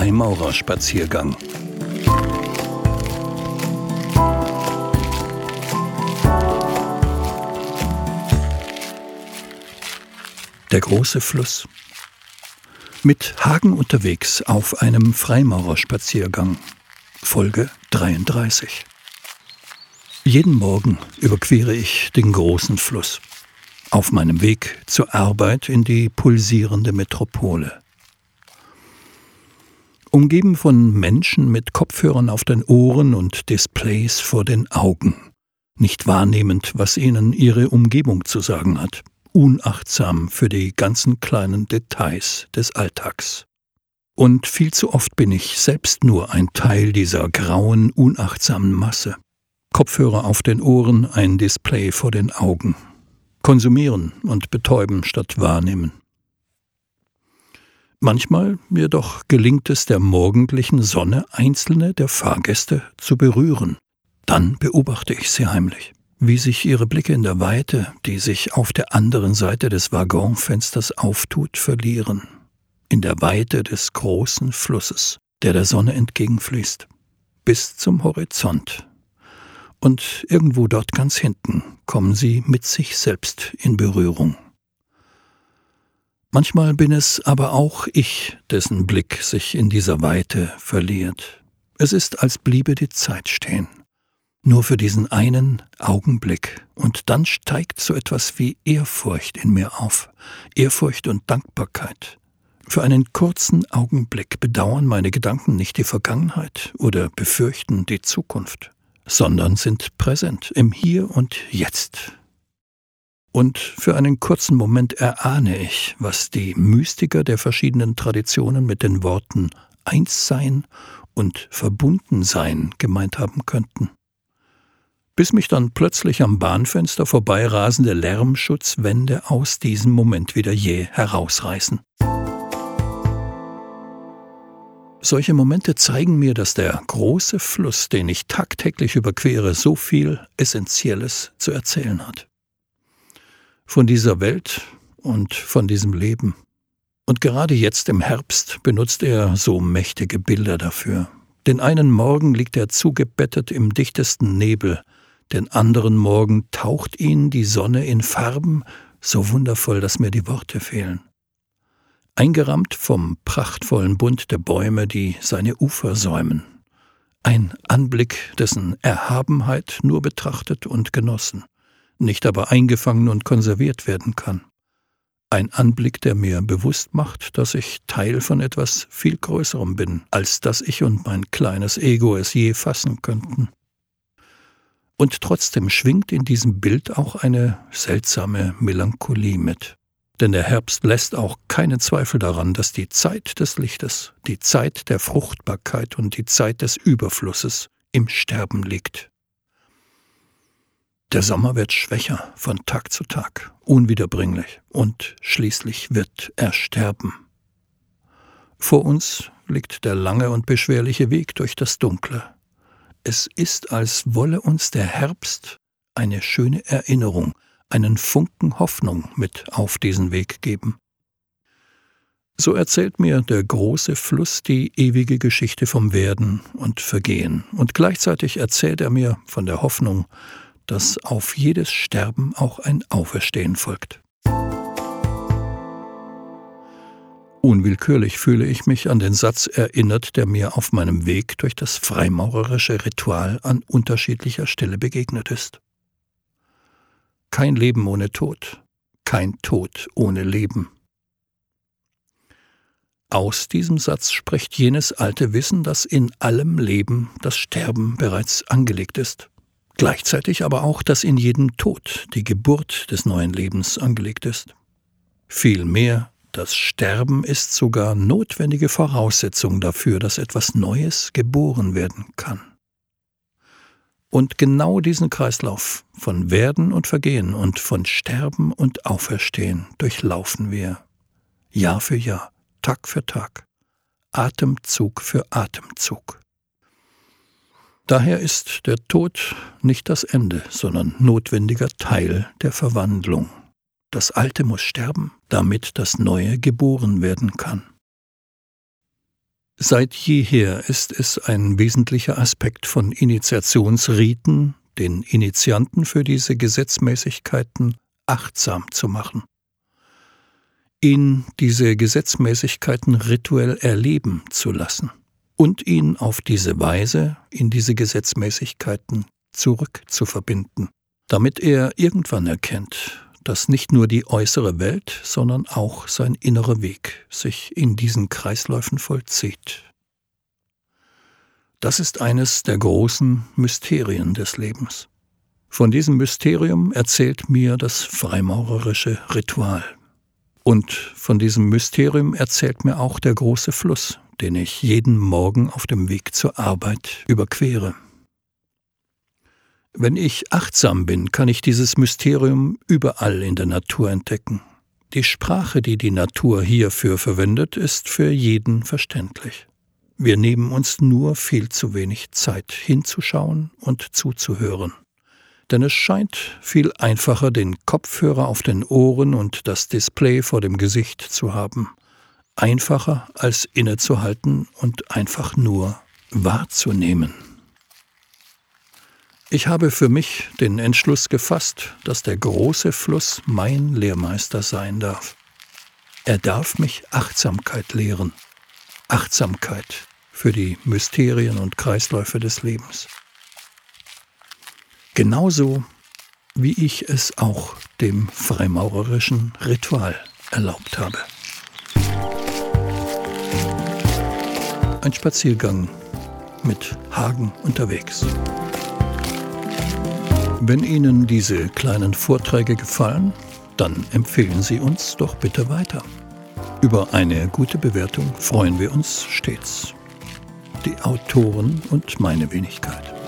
Freimaurerspaziergang. Der große Fluss. Mit Hagen unterwegs auf einem Freimaurerspaziergang. Folge 33. Jeden Morgen überquere ich den großen Fluss. Auf meinem Weg zur Arbeit in die pulsierende Metropole. Umgeben von Menschen mit Kopfhörern auf den Ohren und Displays vor den Augen, nicht wahrnehmend, was ihnen ihre Umgebung zu sagen hat, unachtsam für die ganzen kleinen Details des Alltags. Und viel zu oft bin ich selbst nur ein Teil dieser grauen, unachtsamen Masse. Kopfhörer auf den Ohren, ein Display vor den Augen, konsumieren und betäuben statt wahrnehmen. Manchmal jedoch gelingt es der morgendlichen Sonne, einzelne der Fahrgäste zu berühren. Dann beobachte ich sie heimlich, wie sich ihre Blicke in der Weite, die sich auf der anderen Seite des Waggonfensters auftut, verlieren. In der Weite des großen Flusses, der der Sonne entgegenfließt, bis zum Horizont. Und irgendwo dort ganz hinten kommen sie mit sich selbst in Berührung. Manchmal bin es aber auch ich, dessen Blick sich in dieser Weite verliert. Es ist, als bliebe die Zeit stehen. Nur für diesen einen Augenblick, und dann steigt so etwas wie Ehrfurcht in mir auf, Ehrfurcht und Dankbarkeit. Für einen kurzen Augenblick bedauern meine Gedanken nicht die Vergangenheit oder befürchten die Zukunft, sondern sind präsent im Hier und Jetzt, und für einen kurzen Moment erahne ich, was die Mystiker der verschiedenen Traditionen mit den Worten Einssein und Verbundensein gemeint haben könnten. Bis mich dann plötzlich am Bahnfenster vorbeirasende Lärmschutzwände aus diesem Moment wieder jäh herausreißen. Solche Momente zeigen mir, dass der große Fluss, den ich tagtäglich überquere, so viel Essentielles zu erzählen hat von dieser Welt und von diesem Leben. Und gerade jetzt im Herbst benutzt er so mächtige Bilder dafür. Den einen Morgen liegt er zugebettet im dichtesten Nebel, den anderen Morgen taucht ihn die Sonne in Farben, so wundervoll, dass mir die Worte fehlen. Eingerammt vom prachtvollen Bund der Bäume, die seine Ufer säumen. Ein Anblick, dessen Erhabenheit nur betrachtet und genossen nicht aber eingefangen und konserviert werden kann. Ein Anblick, der mir bewusst macht, dass ich Teil von etwas viel Größerem bin, als dass ich und mein kleines Ego es je fassen könnten. Und trotzdem schwingt in diesem Bild auch eine seltsame Melancholie mit. Denn der Herbst lässt auch keinen Zweifel daran, dass die Zeit des Lichtes, die Zeit der Fruchtbarkeit und die Zeit des Überflusses im Sterben liegt. Der Sommer wird schwächer von Tag zu Tag, unwiederbringlich, und schließlich wird er sterben. Vor uns liegt der lange und beschwerliche Weg durch das Dunkle. Es ist, als wolle uns der Herbst eine schöne Erinnerung, einen Funken Hoffnung mit auf diesen Weg geben. So erzählt mir der große Fluss die ewige Geschichte vom Werden und Vergehen, und gleichzeitig erzählt er mir von der Hoffnung, dass auf jedes Sterben auch ein Auferstehen folgt. Unwillkürlich fühle ich mich an den Satz erinnert, der mir auf meinem Weg durch das freimaurerische Ritual an unterschiedlicher Stelle begegnet ist. Kein Leben ohne Tod, kein Tod ohne Leben. Aus diesem Satz spricht jenes alte Wissen, dass in allem Leben das Sterben bereits angelegt ist gleichzeitig aber auch, dass in jedem Tod die Geburt des neuen Lebens angelegt ist. Vielmehr, das Sterben ist sogar notwendige Voraussetzung dafür, dass etwas Neues geboren werden kann. Und genau diesen Kreislauf von Werden und Vergehen und von Sterben und Auferstehen durchlaufen wir Jahr für Jahr, Tag für Tag, Atemzug für Atemzug. Daher ist der Tod nicht das Ende, sondern notwendiger Teil der Verwandlung. Das Alte muss sterben, damit das Neue geboren werden kann. Seit jeher ist es ein wesentlicher Aspekt von Initiationsriten, den Initianten für diese Gesetzmäßigkeiten achtsam zu machen, ihn diese Gesetzmäßigkeiten rituell erleben zu lassen und ihn auf diese Weise in diese Gesetzmäßigkeiten zurückzuverbinden, damit er irgendwann erkennt, dass nicht nur die äußere Welt, sondern auch sein innerer Weg sich in diesen Kreisläufen vollzieht. Das ist eines der großen Mysterien des Lebens. Von diesem Mysterium erzählt mir das freimaurerische Ritual. Und von diesem Mysterium erzählt mir auch der große Fluss, den ich jeden Morgen auf dem Weg zur Arbeit überquere. Wenn ich achtsam bin, kann ich dieses Mysterium überall in der Natur entdecken. Die Sprache, die die Natur hierfür verwendet, ist für jeden verständlich. Wir nehmen uns nur viel zu wenig Zeit hinzuschauen und zuzuhören. Denn es scheint viel einfacher, den Kopfhörer auf den Ohren und das Display vor dem Gesicht zu haben. Einfacher als innezuhalten und einfach nur wahrzunehmen. Ich habe für mich den Entschluss gefasst, dass der große Fluss mein Lehrmeister sein darf. Er darf mich Achtsamkeit lehren. Achtsamkeit für die Mysterien und Kreisläufe des Lebens. Genauso wie ich es auch dem freimaurerischen Ritual erlaubt habe. Ein Spaziergang mit Hagen unterwegs. Wenn Ihnen diese kleinen Vorträge gefallen, dann empfehlen Sie uns doch bitte weiter. Über eine gute Bewertung freuen wir uns stets. Die Autoren und meine Wenigkeit.